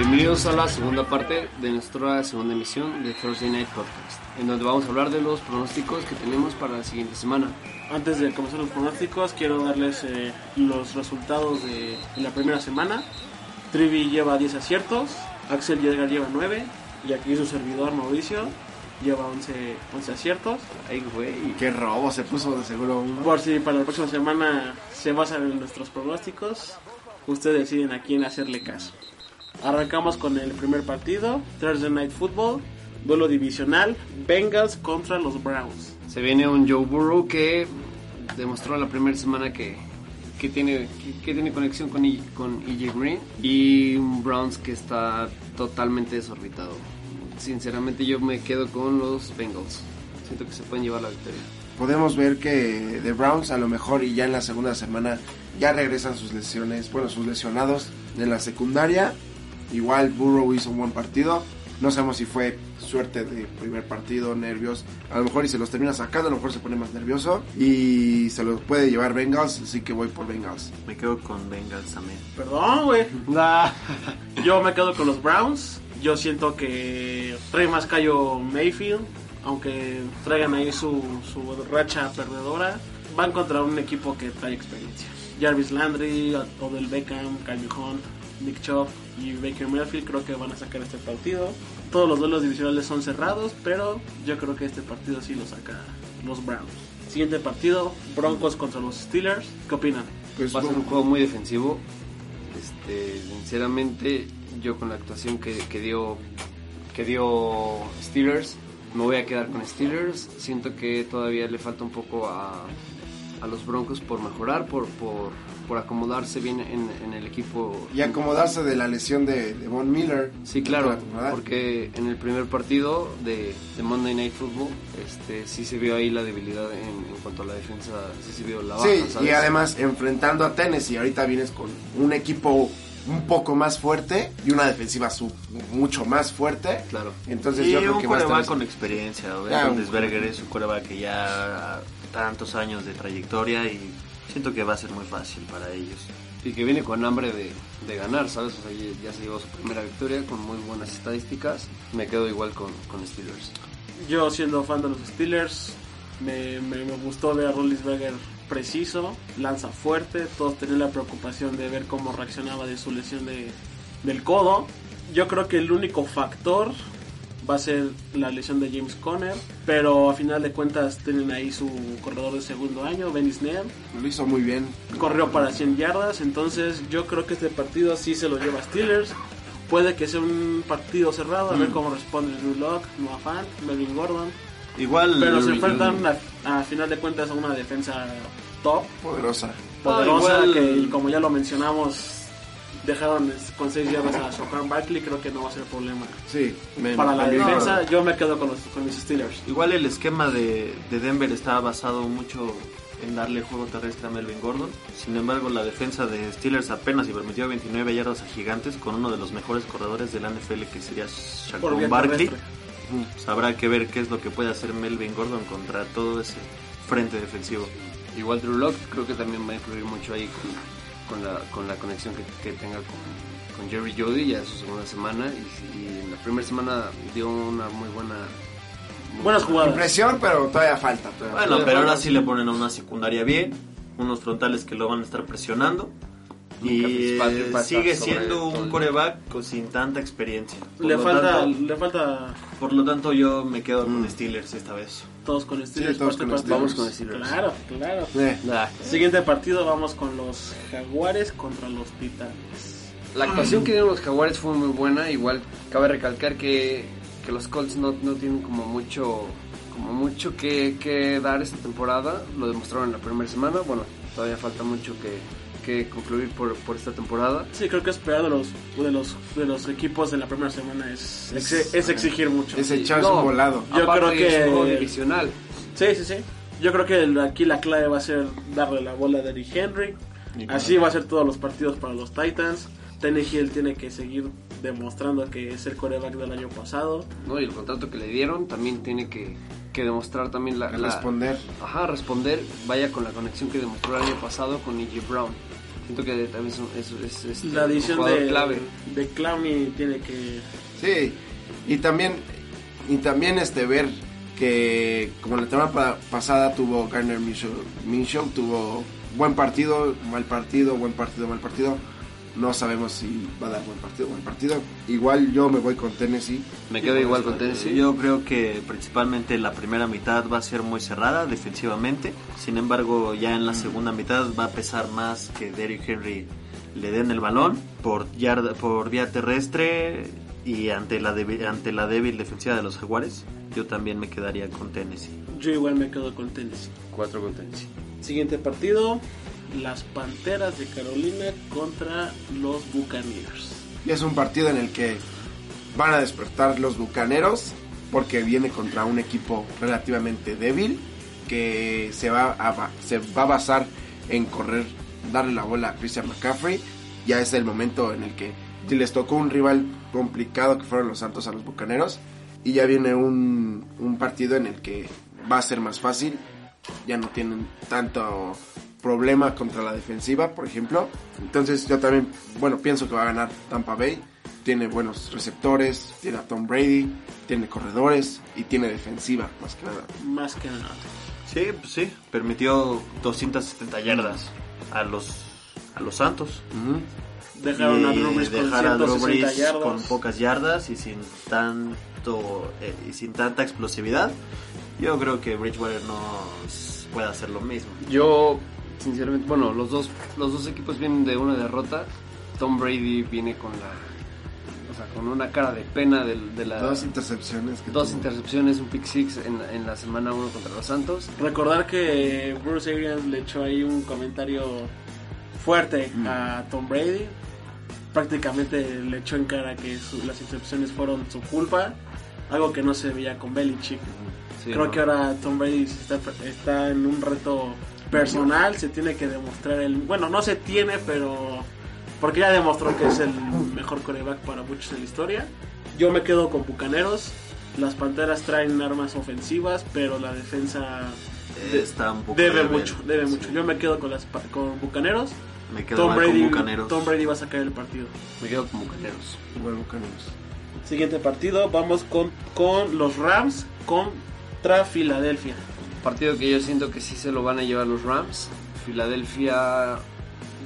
Bienvenidos a la segunda parte de nuestra segunda emisión de Thursday Night Podcast, en donde vamos a hablar de los pronósticos que tenemos para la siguiente semana. Antes de comenzar los pronósticos, quiero darles eh, los resultados de, de la primera semana. Trivi lleva 10 aciertos, Axel Yeager lleva 9 y aquí su servidor Mauricio lleva 11, 11 aciertos. Ay, güey. Qué robo se puso de seguro uno. Por si para la próxima semana se basan en nuestros pronósticos, ustedes deciden a quién hacerle caso. Arrancamos con el primer partido, Thursday Night Football, duelo divisional, Bengals contra los Browns. Se viene un Joe Burrow que demostró la primera semana que, que tiene, que, que tiene conexión con, E- con EJ Green y un Browns que está totalmente desorbitado. Sinceramente yo me quedo con los Bengals. Siento que se pueden llevar la victoria. Podemos ver que The Browns a lo mejor y ya en la segunda semana ya regresan sus lesiones, bueno, sus lesionados de la secundaria. Igual Burrow hizo un buen partido. No sabemos si fue suerte de primer partido, nervios. A lo mejor y se los termina sacando, a lo mejor se pone más nervioso. Y se los puede llevar Bengals, así que voy por Bengals. Me quedo con Bengals también. Perdón, güey. Yo me quedo con los Browns. Yo siento que trae más callo Mayfield, aunque traigan ahí su, su racha perdedora. Van contra un equipo que trae experiencia. Jarvis Landry, Odell Beckham, Kyle Hunt, Nick Chubb y Baker Mayfield creo que van a sacar este partido. Todos los duelos divisionales son cerrados, pero yo creo que este partido sí lo saca los Browns. Siguiente partido, Broncos contra los Steelers. ¿Qué opinan? Pues Va a ser un juego muy defensivo. Este, sinceramente, yo con la actuación que, que dio que dio Steelers, me voy a quedar con Steelers. Siento que todavía le falta un poco a, a los Broncos por mejorar, por, por, por acomodarse bien en, en el equipo. y acomodarse de la lesión de, de Von Miller. Sí, claro, porque en el primer partido de, de Monday Night Football, este, sí se vio ahí la debilidad en, en cuanto a la defensa, sí se vio la baja. Sí, ¿sabes? y además enfrentando a Tennessee, ahorita vienes con un equipo un poco más fuerte y una defensiva su- mucho más fuerte. Claro. Entonces y yo creo un que va a estar... con experiencia. Ya, un- Desberger es un coreback que ya tantos años de trayectoria y siento que va a ser muy fácil para ellos. Y que viene con hambre de, de ganar, ¿sabes? O sea, ya, ya se llevó su primera victoria con muy buenas estadísticas. Me quedo igual con, con Steelers. Yo siendo fan de los Steelers, me, me, me gustó ver a Rollinsberger preciso, lanza fuerte, todos tenían la preocupación de ver cómo reaccionaba de su lesión de, del codo. Yo creo que el único factor va a ser la lesión de James Conner, pero a final de cuentas tienen ahí su corredor de segundo año, Benny Snell, Lo hizo muy bien. corrió para 100 yardas, entonces yo creo que este partido sí se lo lleva Steelers. Puede que sea un partido cerrado, a ver cómo responde Drew Lock, Noah Fant, Melvin Gordon. Igual. Pero se enfrentan a, a final de cuentas a una defensa top, Poderosa. poderosa, Ah, igual- que como ya lo mencionamos, dejaron con 6 yardas a Shokan Barkley, creo que no va a ser problema. Sí. me- Para la defensa, yo me quedo con, los, con mis Steelers. Igual el esquema de, de Denver está basado mucho en darle juego terrestre a Melvin Gordon. Sin embargo, la defensa de Steelers apenas y permitió 29 yardas a gigantes con uno de los mejores corredores de la NFL que sería Shaquon Barkley. terrestre. Pues habrá que ver qué es lo que puede hacer Melvin Gordon contra todo ese frente defensivo. Igual Drew Lock creo que también va a influir mucho ahí con, con, la, con la conexión que, que tenga con, con Jerry Jody ya en su segunda semana. Y, y en la primera semana dio una muy buena... muy Buenas buena- jugadas. Impresión, pero todavía falta. todavía Bueno, Todavía pero ahora sí le ponen a una secundaria bien, unos frontales que lo van a estar presionando. Y sigue siendo un coreback con- sin tanta experiencia. Por Le lo falta, tanto- le falta por lo tanto, yo me quedo con Mm. Steelers esta vez. Todos con Steelers. Sí, todos con partido. Vamos con Steelers. Claro, claro. Eh, Nah, Siguiente partido, vamos con los Jaguares contra los Titanes. La actuación que dieron los Jaguares fue muy buena. Igual cabe recalcar que, que los Colts no, no tienen como mucho como mucho que, que dar esta temporada. Lo demostraron en la primera semana. Bueno, todavía falta mucho que, que concluir por, por esta temporada. Sí, creo que esperar de los, de los, de los equipos de la primera semana es, es, Es- es exigir mucho. es echarse un volado. Yo Aparte creo que- es un divisional. Sí, sí, sí. Yo creo que el- aquí la clave va a ser darle la bola a Derrick Henry. Así va a ser todos los partidos para los Titans. Hill tiene que seguir demostrando que es el coreback del año pasado. ¿no? Y el contrato que le dieron también tiene que, que demostrar también la, la- responder. Ajá, responder. Vaya con la conexión que demostró el año pasado con E.J. Brown. Siento que también es, un- es- es- este, La adición de, clave. de Clowney tiene que... Sí, y también, y también este ver que como la temporada pa- pasada tuvo Garner Minshew, Minshew, tuvo buen partido, mal partido, buen partido, mal partido. No sabemos si va a dar buen partido, buen partido. Igual yo me voy con Tennessee. Me quedo igual con Tennessee. Yo creo que principalmente la primera mitad va a ser muy cerrada defensivamente. Sin embargo, ya en la segunda mitad va a pesar más que Derrick Henry le den el balón por yarda, por vía terrestre y ante la débil, ante la débil defensiva de los Jaguares. Yo también me quedaría con Tennessee. Yo igual me quedo con Tennessee. 4 con Tennessee. Siguiente partido, las Panteras de Carolina contra los Buccaneers. Y es un partido en el que van a despertar los bucaneros porque viene contra un equipo relativamente débil que se va a, se va a basar en correr, darle la bola a Christian McCaffrey. Ya es el momento en el que si les tocó un rival complicado que fueron los Santos a los bucaneros y ya viene un, un partido en el que va a ser más fácil. Ya no tienen tanto problema contra la defensiva, por ejemplo. Entonces yo también, bueno, pienso que va a ganar Tampa Bay. Tiene buenos receptores, tiene a Tom Brady, tiene corredores y tiene defensiva, más que nada. Más que nada. Sí, pues sí, permitió 270 yardas a los a los Santos. Ujú. Dejaron a Y Drew Brees con dejar a Drew 160 Brees yardas. con pocas yardas y sin tanto eh, y sin tanta explosividad. Yo creo que Bridgewater no s- puede hacer lo mismo. Yo, sinceramente, bueno, los dos, los dos equipos vienen de una derrota. Tom Brady viene con la, o sea, con una cara de pena del- de, la Dos intercepciones. Que dos tuvo. intercepciones, un pick six en, en la semana 1 contra los Santos. Recordar que Bruce Arians le echó ahí un comentario fuerte a Tom Brady. Prácticamente le echó en cara que su- las intercepciones fueron su culpa. Algo que no se veía con Belichick. Sí, Creo ¿no? que ahora Tom Brady está, está en un reto personal, se tiene que demostrar el... Bueno, no se tiene, pero... Porque ya demostró que es el mejor coreback para muchos en la historia. Yo me quedo con Bucaneros. Las Panteras traen armas ofensivas, pero la defensa Eh, Está un poco debe mucho, debe mucho. Yo me quedo con las con Bucaneros. Me quedo Tom Brady, con Bucaneros. Tom Brady va a sacar el partido. Me quedo con Bucaneros. Igual Bucaneros. Siguiente partido, vamos con, con los Rams contra Filadelfia. Partido que yo siento que sí se lo van a llevar los Rams. Filadelfia,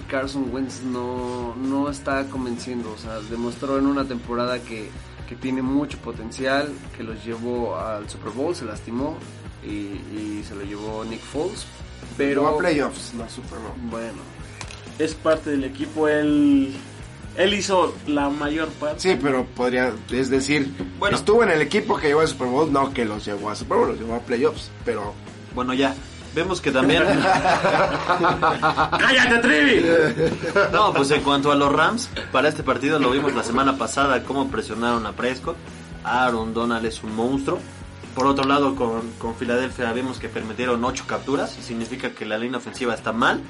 Carson Wentz no, no está convenciendo. O sea, demostró en una temporada que, que tiene mucho potencial, que los llevó al Super Bowl, se lastimó y, y se lo llevó Nick Foles. Pero Pero a playoffs, no Super Bowl. bueno, Es parte del equipo, él, él hizo la mayor parte. Sí, pero podría, es decir, Bueno. estuvo en el equipo que llevó al Super Bowl, no que los llevó a Super Bowl, los llevó a playoffs, pero Bueno, ya. Vemos que también. ¡Cállate, Trivi! no, pues en cuanto a los Rams, para este partido lo vimos la semana pasada, cómo presionaron a Prescott. Aaron Donald es un monstruo. Por otro lado, con, con Filadelfia vimos que permitieron 8 capturas. Significa que la línea ofensiva está mal.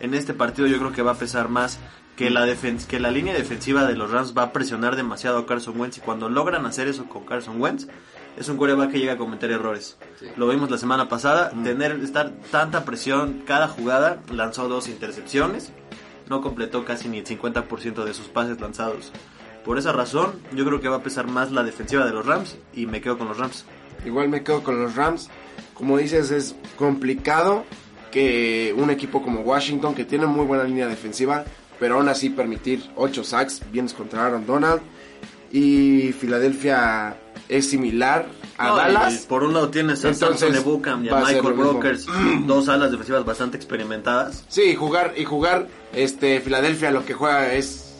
En este partido yo creo que va a pesar más que la, defen- que la línea defensiva de los Rams va a presionar demasiado a Carson Wentz. Y cuando logran hacer eso con Carson Wentz, es un quarterback que llega a cometer errores. Lo vimos la semana pasada, tener estar tanta presión cada jugada, lanzó dos intercepciones, no completó casi ni el 50% de sus pases lanzados. Por esa razón, yo creo que va a pesar más la defensiva de los Rams y me quedo con los Rams. igual me quedo con los Rams. Como dices, es complicado que un equipo como Washington, que tiene muy buena línea defensiva, pero aún así permitir 8 sacks, vienes contra Aaron Donald. Y Filadelfia es similar a No, Dallas. por un lado tienes a Entonces, Ebukam y a Michael. Brokers, dos alas defensivas bastante experimentadas. Sí, y jugar, y jugar, este, Filadelfia lo que juega es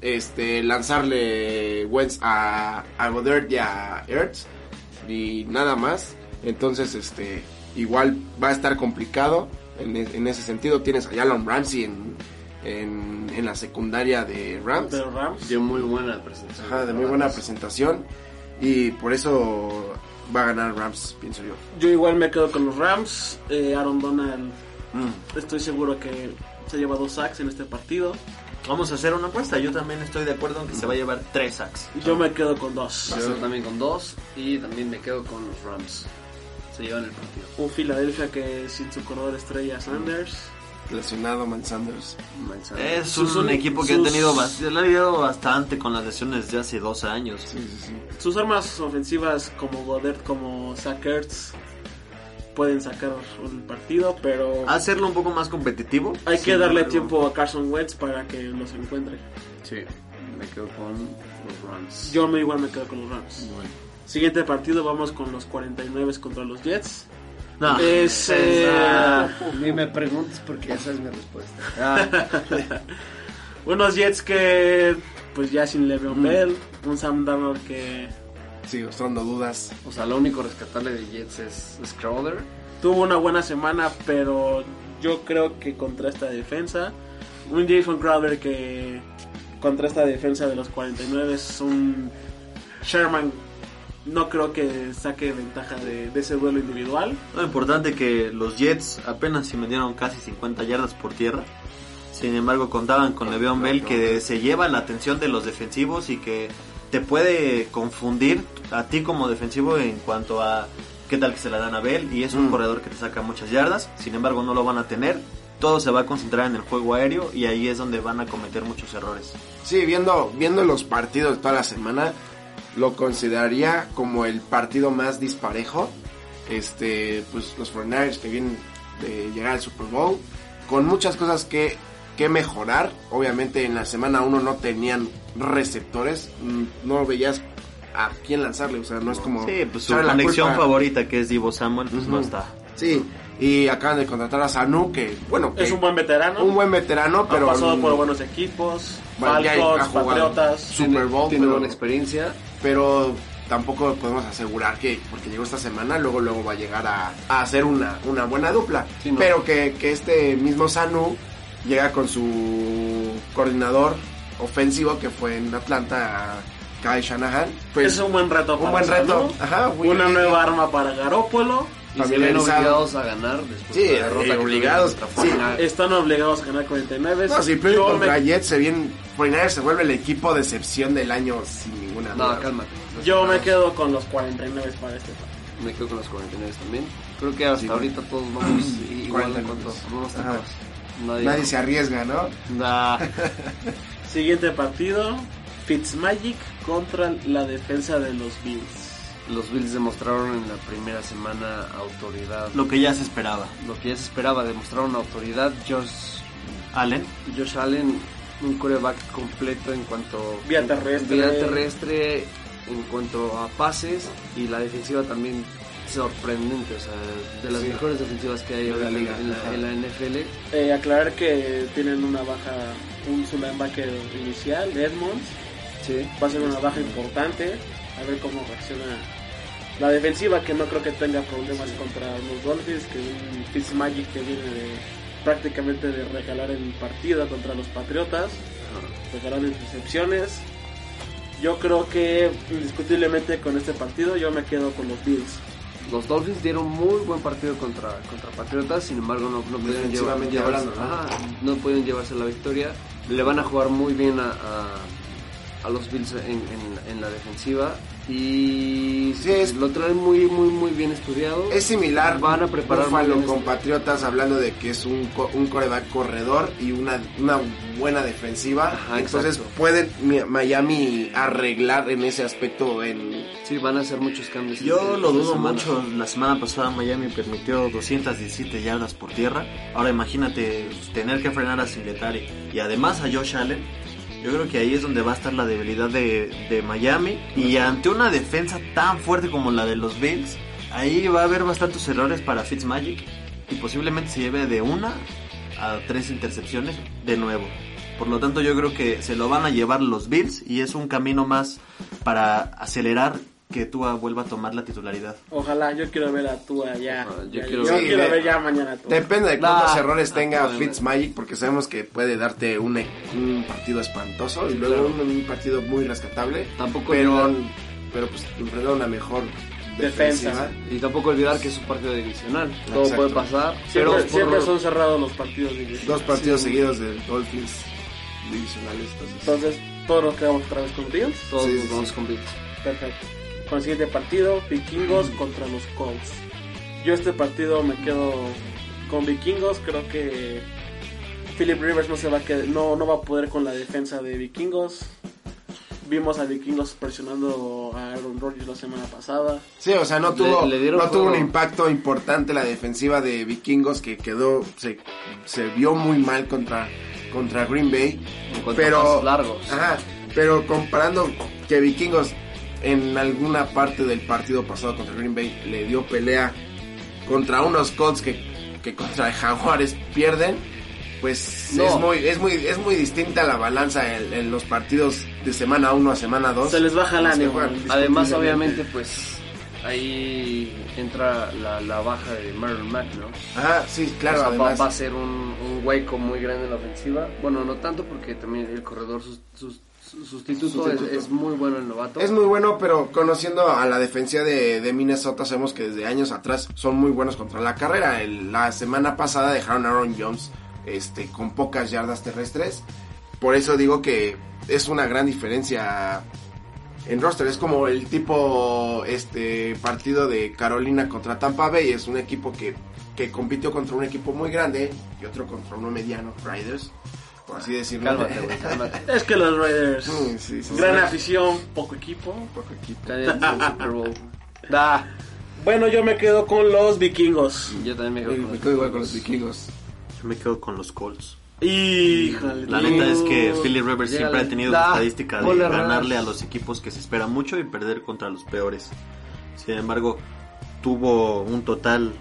este lanzarle Wentz a, a Goddard y a Ertz y nada más. Entonces, este, igual va a estar complicado en, en ese sentido. Tienes a Jalen Ramsey en, en, en la secundaria de Rams. De Rams. dio muy buena presentación. Ajá, de muy buena presentación. Y por eso va a ganar Rams, pienso yo. Yo igual me quedo con los Rams. Eh, Aaron Donald, Mm. estoy seguro que se lleva dos sacks en este partido. Vamos a hacer una apuesta. Yo también estoy de acuerdo en que se va a llevar tres sacks. Yo me quedo con dos. Yo también con dos y también me quedo con los Rams. Se llevan el partido. Un Filadelfia que sin su corredor estrella Sanders lesionado Man Sanders. Miles Sanders. Es un Sus- equipo que ha tenido le ha lidiado bastante con las lesiones de hace dos años. Sí, sí, sí. Sus armas ofensivas como Goddard, como Zach Ertz, pueden sacar el partido, pero Hacerlo un poco más competitivo. hay que darle embargo, tiempo a Carson Wentz para que los encuentre. Sí, me quedo con los Rams. Yo me igual me quedo con los Rams. Siguiente partido vamos con los 49 contra los Jets. No, Es, eh, Ah, Ni me preguntes porque ya sabes mi respuesta. Ah, unos Jets que pues ya sin Le'Veon Bell, un Sam Darnold que Sigo mostrando dudas. o sea, lo único rescatable de Jets es, es Crowder. tuvo una buena semana, pero yo creo que contra esta defensa, un Jason Crowder que contra esta defensa de los 49 es un Sherman, no creo que saque ventaja de, de ese duelo individual. Lo importante que los Jets apenas se metieron casi 50 yardas por tierra. Sin embargo, contaban con Le'Veon Bell que se lleva la atención de los defensivos y que te puede confundir a ti como defensivo en cuanto a qué tal que se la dan a Bell y es un Mm. corredor que te saca muchas yardas. Sin embargo, no lo van a tener. Todo se va a concentrar en el juego aéreo y ahí es donde van a cometer muchos errores. Sí, viendo, viendo los partidos toda la semana, lo consideraría como el partido más disparejo. Este, pues los 49ers que vienen de llegar al Super Bowl, con muchas cosas que, que mejorar. Obviamente en la semana 1 no tenían receptores, mm, no veías a quién lanzarle, o sea, no es como... Sí, pues su conexión culpa- favorita que es Divo Samuel, pues no Ujú. está. Sí, y acaban de contratar a Sanu, que bueno, que Es un buen veterano, un buen veterano, pero... ha pasado por buenos equipos, Falcons. Patriotas. Super Bowl, tiene pero- buena experiencia. Pero tampoco podemos asegurar que porque llegó esta semana luego luego va a llegar a, a hacer una, una buena dupla Sí, no. pero que, que este mismo Sanu llega con su coordinador ofensivo que fue en Atlanta Kai Shanahan pues es un buen reto un para buen reto Ajá, una bien. nueva arma para Garópolo. Y se obligados a ganar después Sí, de la derrota eh, obligados. Sí. 49ers. Están obligados a ganar 49. no, si pierden contra me- Jets se viene 49ers se vuelve el equipo de excepción del año sin ninguna duda No, cálmate. Yo me quedo con los 49 para este partido. Me quedo con los 49 también. Creo que hasta Sí, ahorita todos vamos igual en 49. cuanto. Nadie, nadie se arriesga ¿no? Nah. Siguiente partido, Fitzmagic contra la defensa de los Bills. Los Bills demostraron en la primera semana autoridad. Lo que ya se esperaba. Lo que ya se esperaba, demostraron autoridad. Josh, Allen, Josh Allen, un coreback completo en cuanto Vía terrestre. vía terrestre, en cuanto a pases y la defensiva también sorprendente, o sea, de las Sí. mejores defensivas que hay la en, liga, en la, ajá. en la NFL. Eh, aclarar que tienen una baja, un su linebacker inicial, Edmonds. Sí. Va a ser una baja importante. A ver cómo reacciona la defensiva, que no creo que tenga problemas contra los Dolphins. Que un Fitzmagic que viene de prácticamente de regalar el partido contra los Patriotas. regalar intercepciones. Yo creo que indiscutiblemente con este partido yo me quedo con los Bills. Los Dolphins dieron muy buen partido contra, contra Patriotas, sin embargo no, no pudieron llevar, llevarse, hablando, ¿no? pudieron llevarse la victoria. Le van a jugar muy bien a, a, a los Bills en, en- en la defensiva y Sí, es- lo traen muy muy muy bien estudiado. Es similar. Van a preparar Buffalo bien con este- Patriotas hablando de que es un, un coreback corredor y una, una buena defensiva. Ajá, Entonces exacto. pueden Mi- Miami arreglar en ese aspecto en... Sí, van a hacer muchos cambios. Yo en- lo dudo mucho. La semana pasada Miami permitió 217 yardas por tierra. Ahora imagínate tener que frenar a Singletary y además a Josh Allen. Yo creo que ahí es donde va a estar la debilidad de, de Miami. Y ante una defensa tan fuerte como la de los Bills, ahí va a haber bastantes errores para Fitzmagic. Y posiblemente se lleve de una a tres intercepciones de nuevo. Por lo tanto, yo creo que se lo van a llevar los Bills y es un camino más para acelerar que Tua vuelva a tomar la titularidad. Ojalá, yo quiero ver a Tua ya. Ajá, yo Ya- quiero yo ver- quiero Sí, ver ya mañana a Tua. Depende de cuántos Nah, errores tenga. Fitzmagic, porque sabemos que puede darte un, e- un partido espantoso y Sí, luego claro. un, un partido muy rescatable. Tampoco pero, olvidar- pero pues enfrentar una mejor Defensa. defensiva. Y tampoco olvidar que es un partido divisional. Todo Exacto. puede pasar. Siempre, pero por- siempre son cerrados los partidos divisionales. Dos partidos seguidos de Dolphins divisionales. Entonces, Entonces, todos nos quedamos otra vez con Bills. todos Sí, nos sí, vamos sí. con Bills. Perfecto. Con el siguiente partido, Vikingos contra los Colts. Yo este partido me quedo con Vikingos, creo que Philip Rivers no se va a no, no va a poder con la defensa de Vikingos. Vimos a Vikingos presionando a Aaron Rodgers la semana pasada. Sí, o sea, no tuvo, le no tuvo un impacto importante la defensiva de Vikingos que quedó, se, se vio muy mal contra, contra Green Bay. En cuanto a pero, pasos largos. Ajá, pero comparando que Vikingos en alguna parte del partido pasado contra Green Bay le dio pelea contra unos Colts que, que contra Jaguares pierden, pues No. es muy es muy es muy distinta la balanza en, en los partidos de semana 1 a semana 2. Se les baja el ánimo. Además, obviamente, pues ahí entra la, la baja de Marlon Mack, ¿no? Ajá, sí, claro, O sea, va- además. va, a ser un, un hueco muy grande en la ofensiva. Bueno, no tanto porque también el corredor sus- sus- su sustituto, Sustituto. Es, es muy bueno el novato. Es muy bueno, pero conociendo a la defensa de, de Minnesota, sabemos que desde años atrás son muy buenos contra la carrera. El- la semana pasada dejaron a Aaron Jones este, con pocas yardas terrestres. Por eso digo que es una gran diferencia en roster. Es como el tipo este partido de Carolina contra Tampa Bay. Es un equipo que, que compitió contra un equipo muy grande y otro contra uno mediano, Riders, por así decirlo. Cálmate, güey, cálmate. Es que los Raiders, sí, sí, gran sí. afición, poco equipo. Poco equipo. Super Bowl. Da. Bueno, yo me quedo con los vikingos. Yo también me quedo con Me los quedo igual con los vikingos. Yo me quedo con los Colts. Híjole. La neta es que Philip Rivers siempre ha tenido la estadística de ganarle a los equipos que se espera mucho y perder contra los peores. Sin embargo, tuvo un total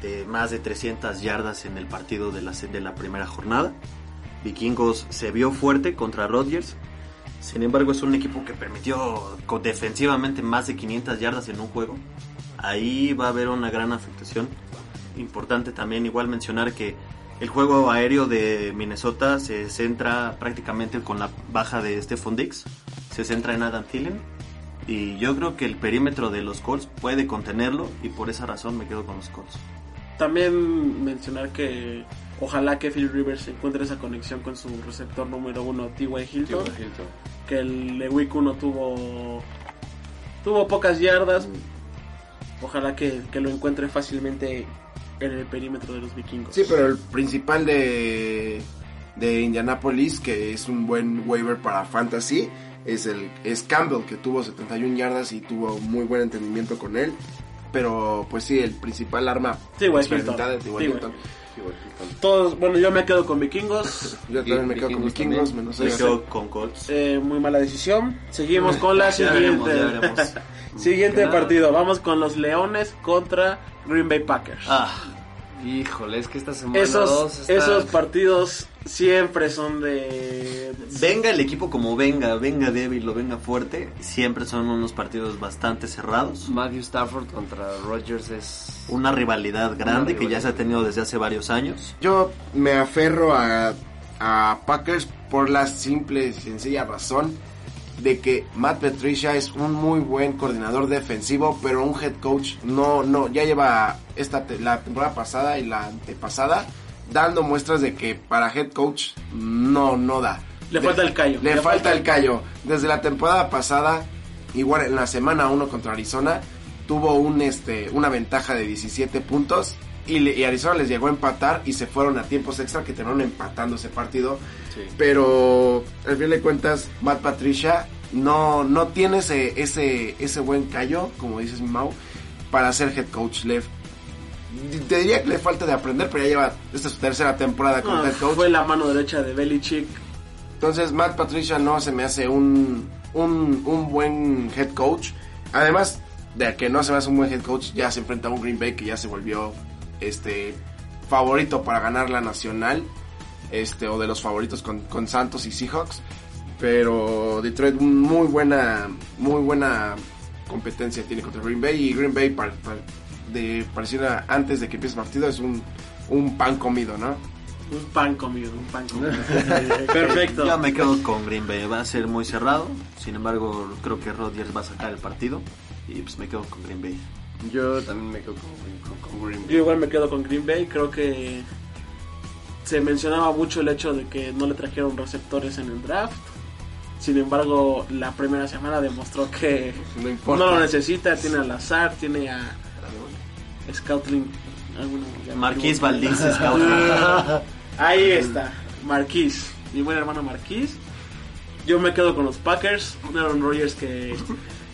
de más de 300 yardas en el partido de la, de la primera jornada. Vikingos se vio fuerte contra Rodgers. Sin embargo, es un equipo que permitió defensivamente más de 500 yardas en un juego. Ahí va a haber una gran afectación. Importante también igual mencionar que el juego aéreo de Minnesota se centra prácticamente con la baja de Stephon Diggs. Se centra en Adam Thielen. Y yo creo que el perímetro de los Colts puede contenerlo y por esa razón me quedo con los Colts. También mencionar que ojalá que Phil Rivers encuentre esa conexión con su receptor número uno, T.Y. Hilton. Que el de Week 1 tuvo, tuvo pocas yardas. Ojalá que, que lo encuentre fácilmente en el perímetro de los vikingos. Sí, pero el principal de, de Indianapolis, que es un buen waiver para fantasy, es el es Campbell, que tuvo 71 yardas y tuvo muy buen entendimiento con él. Pero pues sí, el principal arma Sí, experimentada Hilton. de T.Y. Sí, Todos, bueno, yo me quedo con vikingos. Yo también me quedo con Vikingos también. menos Me ese. quedo con Colts. Eh, muy mala decisión. Seguimos con la Ya veremos, siguiente. ya veremos. siguiente partido. Vamos con los Leones contra Green Bay Packers. Ah, Híjole, es que esta semana esos, dos está- esos partidos siempre son de... venga el equipo como venga, venga débil o venga fuerte, siempre son unos partidos bastante cerrados. Matthew Stafford contra Rodgers es... Una rivalidad grande que ya se ha tenido desde hace varios años. Yo me aferro a, a Packers por la simple y sencilla razón de que Matt Patricia es un muy buen coordinador defensivo, pero un head coach no, no, ya lleva esta te- la temporada pasada y la antepasada dando muestras de que para head coach no, no da. Le De- falta el callo. Le, falta el callo. Desde la temporada pasada, igual en la semana 1 contra Arizona, tuvo un este una ventaja de 17 puntos y, le- y Arizona les llegó a empatar y se fueron a tiempos extra que terminaron empatando ese partido. Sí. Pero al fin de cuentas, Matt Patricia no, no tiene ese, ese, ese buen callo, como dices Mau, para ser head coach. Le, te diría que le falta de aprender, pero ya lleva esta es su tercera temporada como No, head coach. fue la mano derecha de Belichick. Entonces, Matt Patricia no se me hace un, un, un buen head coach. Además de que no se me hace un buen head coach, ya se enfrenta a un Green Bay que ya se volvió este favorito para ganar la nacional. Este, o de los favoritos con, con Santos y Seahawks. Pero Detroit muy buena, muy buena competencia tiene contra Green Bay. Y Green Bay par- par- de, pareciera antes de que empiece el partido es un, un pan comido, ¿no? Un pan comido, un pan comido. Perfecto. Yo me quedo con Green Bay, va a ser muy cerrado. Sin embargo, creo que Rodgers va a sacar el partido. Y pues me quedo con Green Bay. Yo también me quedo con, con- con Green Bay. Yo igual me quedo con Green Bay. Creo que se mencionaba mucho el hecho de que no le trajeron receptores en el draft. Sin embargo, la primera semana demostró que No lo necesita. Tiene a Lazar, tiene a Me Marquís. Valdés, Scout. Ahí está. Marquise, mi buen hermano Marquise. Yo me quedo con los Packers, un Aaron Rodgers que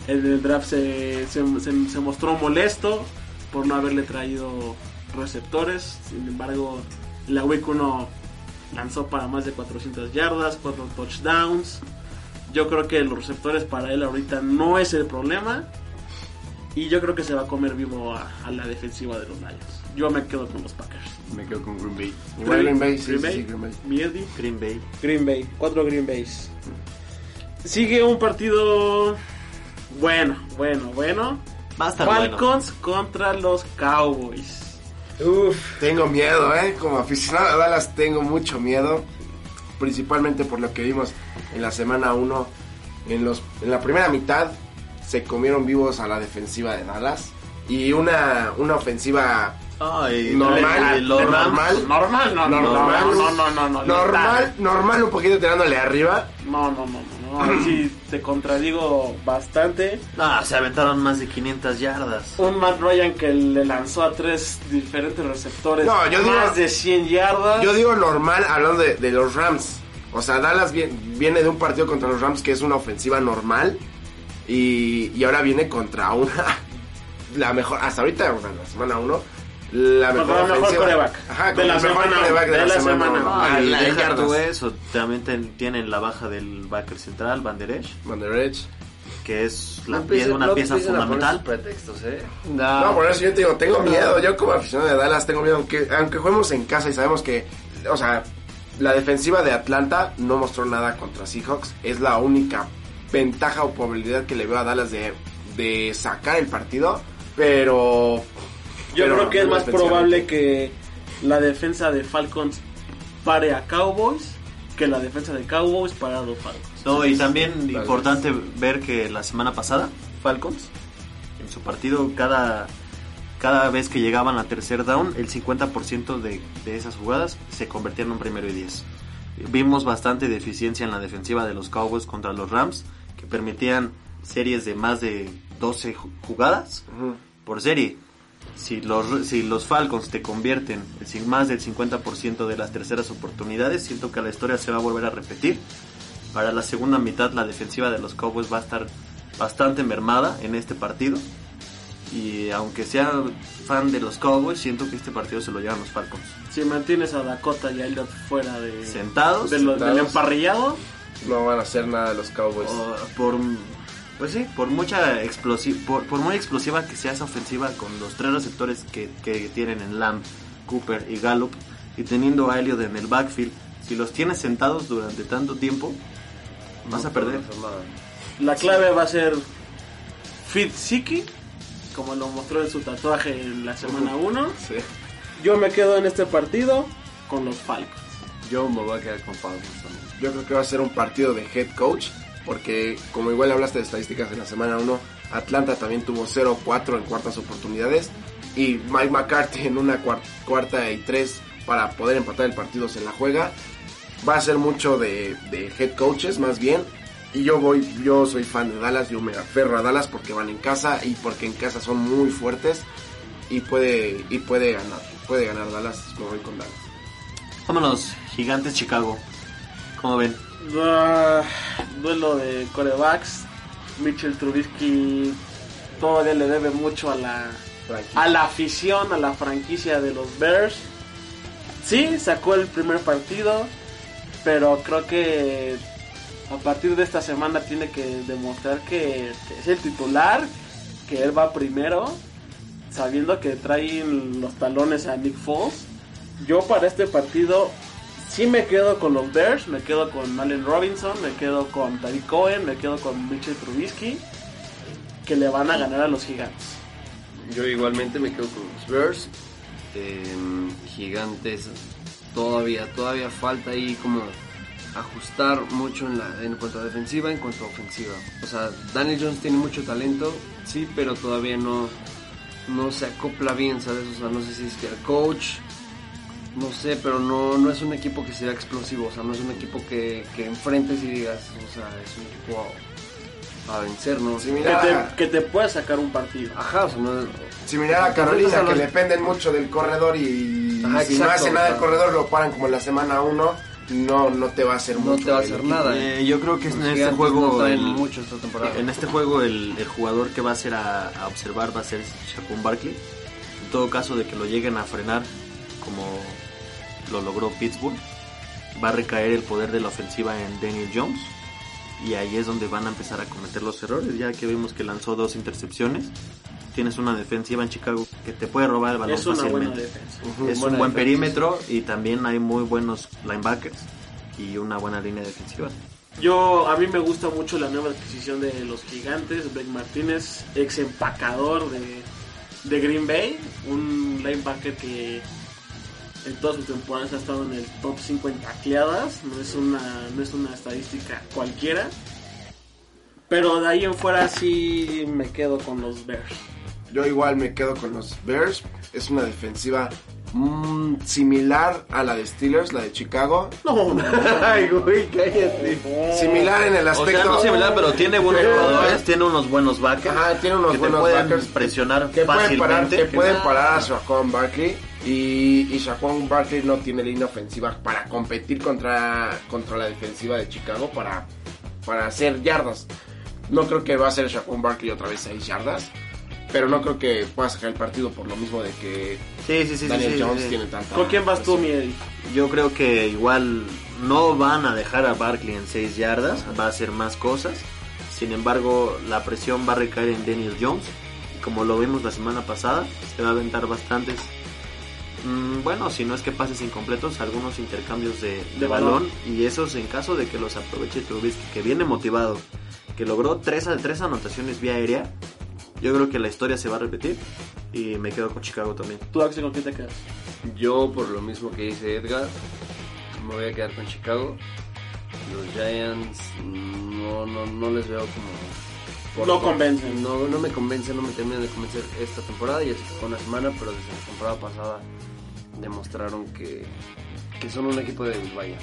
en el draft se, se- se- se mostró molesto por no haberle traído receptores. Sin embargo, en la Week 1 lanzó para más de 400 yardas, 4 touchdowns. Yo creo que los receptores para él ahorita no es el problema. Y yo creo que se va a comer vivo a, a la defensiva de los Lions. Yo me quedo con los Packers. Me quedo con Green Bay. Green Bay, sí, Green sí, Bay. sí, Green Bay. Green Bay. Green Bay, cuatro Green Bays. Sigue un partido bueno, bueno, bueno. Va a estar bueno. Falcons contra los Cowboys. Uf, tengo miedo, ¿eh? Como aficionado a Dallas tengo mucho miedo. Principalmente por lo que vimos en la semana 1. En, los, en la primera mitad se comieron vivos a la defensiva de Dallas. Y una, una ofensiva Ay, normal, normal, Normal, no, no, normal, no, no, no, no, normal, normal, un poquito tirándole arriba. No, no, no, no, no. Sí, te contradigo bastante. No, se aventaron más de 500 yardas. Un Matt Ryan que le lanzó a tres diferentes receptores No, yo digo- más de 100 yardas. Yo digo normal hablando de, de los Rams. O sea, Dallas vie- viene de un partido contra los Rams que es una ofensiva normal. Y, y ahora viene contra una. La mejor. Hasta ahorita, o sea, la semana 1. La mejor Contra el mejor quarterback. Ajá, De con la mejor semana, quarterback de, de la, la semana. semana. uno. Ah, y de deja tú eso, también ten- tienen la baja del backer central, Van Der Esch, Van Der Esch. que es la No pie- empiecen- una no pieza fundamental. pretextos, ¿eh? No, por eso yo te digo, tengo miedo. Yo como aficionado de Dallas tengo miedo. Aunque, aunque juguemos en casa y sabemos que, o sea, la defensiva de Atlanta no mostró nada contra Seahawks. Es la única ventaja o probabilidad que le veo a Dallas de, de sacar el partido. Pero... Yo pero creo que es más probable que la defensa de Falcons pare a Cowboys que la defensa de Cowboys para a los Falcons. No, y también importante ver que la semana pasada, Falcons, en su partido, cada, cada vez que llegaban a tercer down, el 50% de, de esas jugadas se convertían en un primero y 10. Vimos bastante deficiencia en la defensiva de los Cowboys contra los Rams, que permitían series de más de 12 ju- jugadas por serie. Si los, si los Falcons te convierten en más del 50% de las terceras oportunidades, siento que la historia se va a volver a repetir. Para la segunda mitad la defensiva de los Cowboys va a estar bastante mermada en este partido. Y aunque sea fan de los Cowboys, siento que este partido se lo llevan los Falcons. Si mantienes a Dakota y a Elliot fuera de, Sentados, de lo- del sentados. emparrillado, No van a hacer nada los Cowboys. o por pues sí, por mucha explosi por, por muy explosiva que sea esa ofensiva con los tres receptores que, que tienen en Lamb, Cooper y Gallup y teniendo a Elliot en el backfield, si los tienes sentados durante tanto tiempo, vas a perder. la clave va a ser Fit Siki, como lo mostró en su tatuaje en la semana 1. Sí. Yo me quedo en este partido con los Falcons. Yo me voy a quedar con Falcons también. Yo creo que va a ser un partido de head coach, porque como igual hablaste de estadísticas en la semana 1, Atlanta también tuvo 0-4 en cuartas oportunidades y Mike McCarthy en una cuar- cuarta y tres para poder empatar el partido se la juega. Va a ser mucho de, de head coaches más bien. Y yo voy, yo soy fan de Dallas, yo me aferro a Dallas porque van en casa y porque en casa son muy fuertes y puede, y puede ganar, puede ganar Dallas, me voy con Dallas. Vámonos, Gigantes Chicago. ¿Cómo ven? Ah, duelo de corebacks. Mitchell Trubisky todavía le debe mucho a la, a la afición, a la franquicia de los Bears. Sí, sacó el primer partido, pero creo que a partir de esta semana tiene que demostrar que es el titular, que él va primero, sabiendo que traen los talones a Nick Foles. Yo para este partido sí me quedo con los Bears, me quedo con Allen Robinson, me quedo con David Cohen, me quedo con Mitchell Trubisky, que le van a ganar a los gigantes. Yo igualmente me quedo con los Bears. Eh, gigantes todavía, todavía falta ahí como ajustar mucho en, la, en cuanto a defensiva, en cuanto a ofensiva. O sea, Daniel Jones tiene mucho talento, sí, pero todavía no, no se acopla bien, ¿sabes? O sea, no sé si es que el coach, no sé, pero no, no es un equipo que sea explosivo, o sea, no es un equipo que, que enfrentes y digas, o sea, es un equipo a, a vencer, ¿no? Sí, Que te, que te pueda sacar un partido. Ajá, o sea, no Similar a Carolina, que dependen mucho del corredor y Ajá, si no hace nada del corredor lo paran como en la semana 1 no, no te va a hacer No mucho. te va a hacer equipo. nada. Eh, yo creo que en este Gigantes juego no el- mucho esta temporada. En este juego el, el jugador que va a ser a, a observar va a ser Shaquon Barkley. En todo caso de que lo lleguen a frenar como lo logró Pittsburgh, va a recaer el poder de la ofensiva en Daniel Jones. Y ahí es donde van a empezar a cometer los errores, ya que vimos que lanzó dos intercepciones. Tienes una defensiva en Chicago que te puede robar el balón Es una buena fácilmente. defensa. Ujú, Es buena un buen defensa. perímetro y también hay muy buenos linebackers y una buena línea defensiva. Yo, a mí me gusta mucho la nueva adquisición de los gigantes. Blake Martínez, ex empacador de, de Green Bay. Un linebacker que en todas sus temporadas ha estado en el top 5 en tacleadas. No es una, no es una estadística cualquiera. Pero de ahí en fuera sí me quedo con los Bears. Yo igual me quedo con los Bears. Es una defensiva mm, similar a la de Steelers, la de Chicago. No, no. Ay, güey, cállate. Similar en el O sea, aspecto. no similar, pero tiene buenos jugadores, tiene unos buenos backers. Ajá, tiene unos que te buenos pueden backers presionar que pueden parar, fácilmente. que pueden parar a Shaquan Barkley y, y Shaquan Barkley no tiene línea ofensiva para competir contra, contra la defensiva de Chicago para, para hacer yardas. No creo que va a ser Shaquan Barkley otra vez 6 yardas, pero no creo que pueda sacar el partido por lo mismo de que Sí, sí, sí, sí, Daniel sí, Jones sí. tiene tanta ¿Con quién vas tú, presión. mi Eddie? Yo creo que igual no van a dejar a Barkley en 6 yardas, va a hacer más cosas. Sin embargo, la presión va a recaer en Daniel Jones. Y como lo vimos la semana pasada, se va a aventar bastantes. mm, bueno, si no es que pases incompletos, algunos intercambios de, de De balón. balón. Y esos en caso de que los aproveche Trubisky, que viene motivado, que logró tres, tres anotaciones vía aérea. Yo creo que la historia se va a repetir. Y me quedo con Chicago también. ¿Tú, Axel, con quién te quedas? Yo, por lo mismo que dice Edgar, me voy a quedar con Chicago. Los Giants no, no, no les veo como... No convencen. No, no me convencen, no me terminan de convencer esta temporada. Y es que fue una semana, pero desde la temporada pasada demostraron que, que son un equipo de vaya.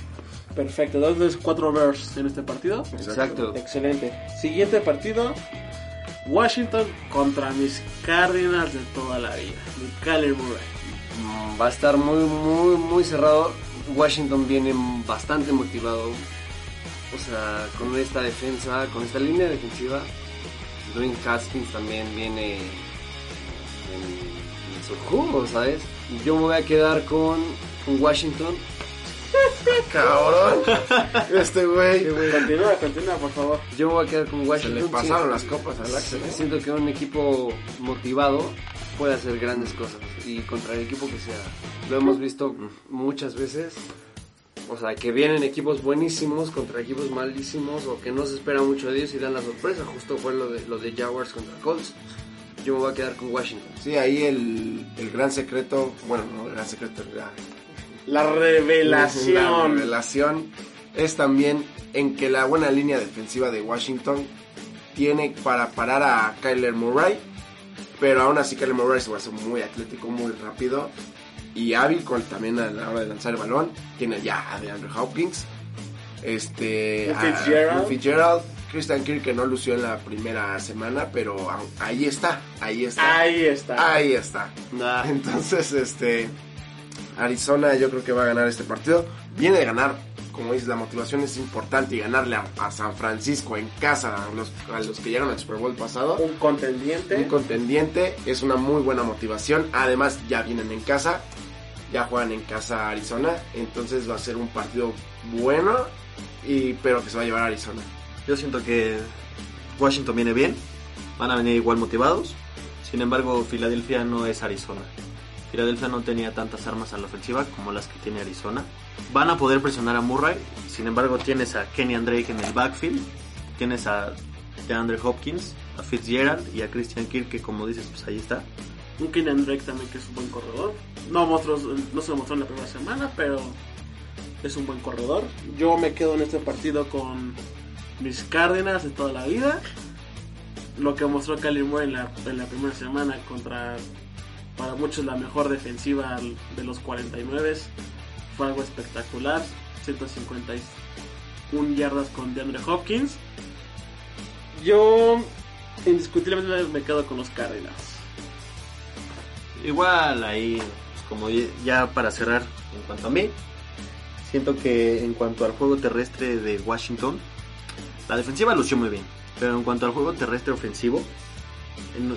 Perfecto, entonces cuatro Bears en este partido. Exacto. Excelente. Siguiente partido. Washington contra mis Cardinals de toda la vida. Mi Kyler Murray. Va a estar muy, muy, muy cerrado. Washington viene bastante motivado. O sea, con esta defensa, con esta línea defensiva. Dwayne Haskins también viene en, en su jugo, ¿sabes? Yo me voy a quedar con Washington. Cabrón. Este güey. Continúa, continúa, por favor. Yo me voy a quedar con Se Washington. le pasaron Sí. las copas al Axel. ¿eh? Siento que un equipo motivado puede hacer grandes cosas y contra el equipo que sea. Lo hemos visto muchas veces. O sea, que vienen equipos buenísimos contra equipos malísimos o que no se espera mucho de ellos y dan la sorpresa. Justo fue lo de, lo de Jaguars contra Colts. Yo me voy a quedar con Washington. Sí, ahí el, el gran secreto, bueno, no el gran secreto, La La revelación. revelación es también en que la buena línea defensiva de Washington tiene para parar a Kyler Murray, pero aún así Kyler Murray se va a hacer muy atlético, muy rápido y hábil con, también a la hora de lanzar el balón. Tiene ya a DeAndre Hopkins, este, a- Fitzgerald. Fitzgerald, Christian Kirk que no lució en la primera semana, pero ahí está, ahí está, Ahí está. ahí está. Entonces, este Arizona yo creo que va a ganar este partido. Viene de ganar, como dices, la motivación es importante y ganarle a, a San Francisco en casa, a los, a los que llegaron al Super Bowl pasado. Un contendiente. Un contendiente es una muy buena motivación. Además, ya vienen en casa, ya juegan en casa Arizona, entonces va a ser un partido bueno, y, pero que se va a llevar a Arizona. Yo siento que Washington viene bien, van a venir igual motivados. Sin embargo, Filadelfia no es Arizona. Filadelfia no tenía tantas armas a la ofensiva como las que tiene Arizona. Van a poder presionar a Murray. Sin embargo, tienes a Kenny Drake en el backfield. Tienes a DeAndre Hopkins, a Fitzgerald y a Christian Kirk, que como dices, pues ahí está. Un Kenyan Drake también que es un buen corredor. No, mostró, no se mostró en la primera semana, pero es un buen corredor. Yo me quedo en este partido con mis Cárdenas de toda la vida. Lo que mostró Murray en la, en la primera semana contra, para muchos, la mejor defensiva de los 49 fue algo espectacular. 151 yardas con DeAndre Hopkins. Yo indiscutiblemente me quedo con los Cardinals. Igual ahí, pues, como ya para cerrar en cuanto a mí, Siento que en cuanto al juego terrestre de Washington, la defensiva lució muy bien. Pero en cuanto al juego terrestre ofensivo,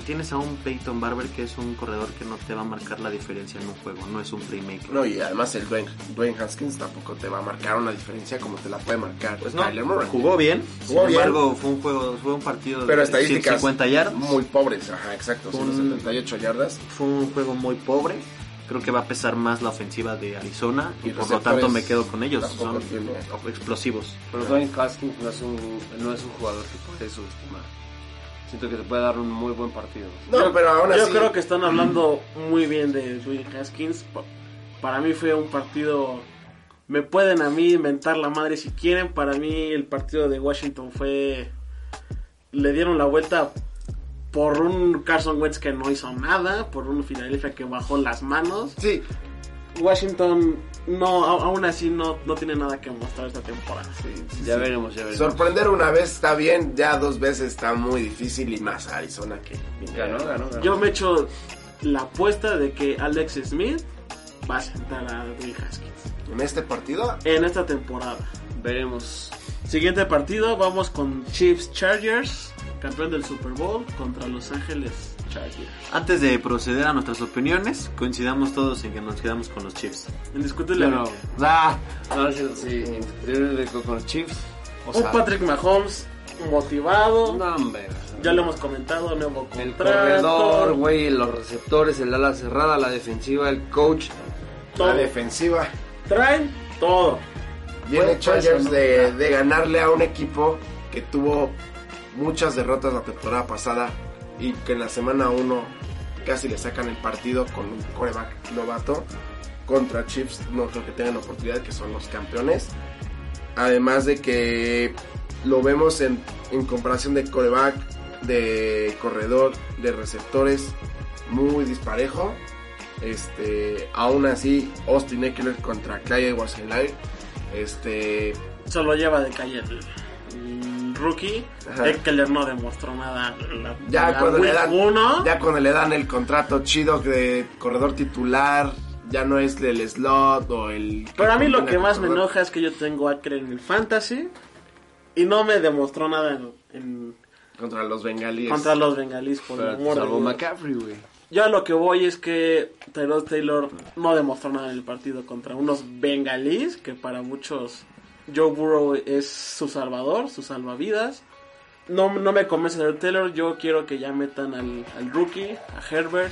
tienes a un Peyton Barber que es un corredor que no te va a marcar la diferencia en un juego, no es un playmaker. No, y además el Dwayne, Dwayne Haskins tampoco te va a marcar una diferencia como te la puede marcar Pues no, Kyler Murray. jugó bien, Jugó sin bien. embargo fue un juego, fue un partido Pero de estadísticas 150 yardas. muy pobres, ajá, exacto, Un- 178 yardas. Fue un juego muy pobre. Creo que va a pesar más la ofensiva de Arizona y, Y por lo tanto me quedo con ellos. Son tiene. explosivos. Pero Dwayne Haskins no es un, no es un jugador que puede subestimar. Siento que te puede dar un muy buen partido. No, Yo- pero aún Yo creo que están hablando muy bien de Dwayne Haskins. Pa- Para mí fue un partido. Me pueden a mí inventar la madre si quieren. Para mí el partido de Washington fue. Le dieron la vuelta por un Carson Wentz que no hizo nada. Por un Philadelphia que bajó las manos. Sí, Washington no, aún así no, no tiene nada que mostrar esta temporada. Ya veremos, ya veremos. sorprender una vez está bien, ya dos veces está muy difícil y más Arizona que Ganó, ganó, ganó. Yo me echo la apuesta de que Alex Smith va a sentar a Dwayne Haskins en este partido. en esta temporada. Veremos. Siguiente partido, vamos con Chiefs Chargers, campeón del Super Bowl contra Los Ángeles. Antes de proceder a nuestras opiniones, coincidamos todos en que nos quedamos con los Chiefs. Indiscutiblemente. Ah, no, sí, sí, con los Chiefs. O Un sea, Patrick Mahomes motivado. no, hombre. Ya lo hemos comentado, nuevo El contrato. corredor, güey, los receptores, el ala cerrada, la defensiva, el coach. todo. La defensiva. Traen todo. Viene Chargers de, ¿no? de ganarle a un equipo que tuvo muchas derrotas la temporada pasada y que en la semana 1 casi le sacan el partido con un coreback novato contra Chiefs. No creo que tengan oportunidad, que son los campeones. Además de que lo vemos en, en comparación de coreback, de corredor, de receptores, muy disparejo. Este, aún así, Austin Eckler contra Clyde edwards Este, Se lo lleva de calle rookie. Ajá. Eckler no demostró nada. La, ya la cuando, le dan, uno. ya cuando le dan el contrato chido de corredor titular, ya no es el slot o el... Pero a mí lo que más me enoja es que yo tengo a Eckler en el fantasy y no me demostró nada en, en- Contra los bengalíes. contra los bengalíes por el Pero amor salvo. McCaffrey, güey. Yo a lo que voy es que Tyrod Taylor no demostró nada en el partido contra unos bengalíes que para muchos Joe Burrow es su salvador, su salvavidas. No, no me convence Tyrod Taylor, yo quiero que ya metan al, al rookie, a Herbert.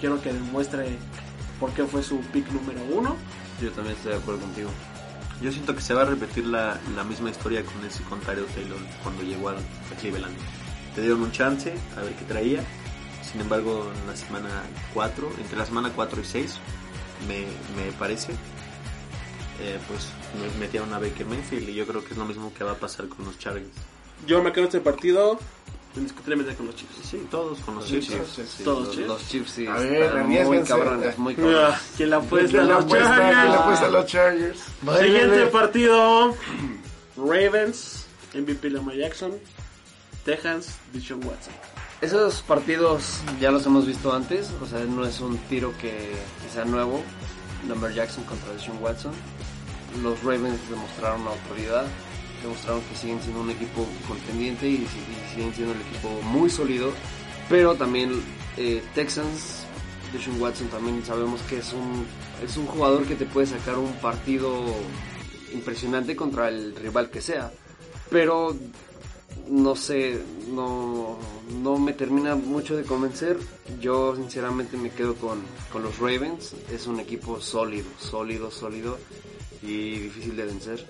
Quiero que demuestre por qué fue su pick número uno. Yo también estoy de acuerdo contigo. Yo siento que se va a repetir la, la misma historia con ese contrario Taylor cuando llegó a, a Cleveland. Te dieron un chance a ver qué traía. Sin embargo, en la semana 4, entre la semana 4 y 6, me, me parece, eh, pues metieron a Baker Mayfield y yo creo que es lo mismo que va a pasar con los Chargers. Yo me quedo en este partido indiscutiblemente con los Chiefs. Sí, todos con los Sí, Chiefs. Chiefs, sí, Todos los, Chiefs. los Chiefs sí. A ver, muy cabrones, muy Ah, cabrones. ¿Quién la apuesta? ¿Quién le Los? Chargers. ¿Quién le apuesta a los Chargers? Siguiente partido: Ravens, MVP Lamar Jackson, Texans, Deshaun Watson. Esos partidos ya los hemos visto antes, o sea, no es un tiro que, que sea nuevo. Lamar Jackson contra Deshaun Watson. Los Ravens demostraron autoridad, demostraron que siguen siendo un equipo contendiente y, si- y siguen siendo un equipo muy sólido. Pero también eh, Texans, Deshaun Watson también sabemos que es un, es un jugador que te puede sacar un partido impresionante contra el rival que sea. Pero no sé, no, no me termina mucho de convencer. Yo sinceramente me quedo con, con los Ravens. Es un equipo sólido, sólido, sólido y difícil de vencer.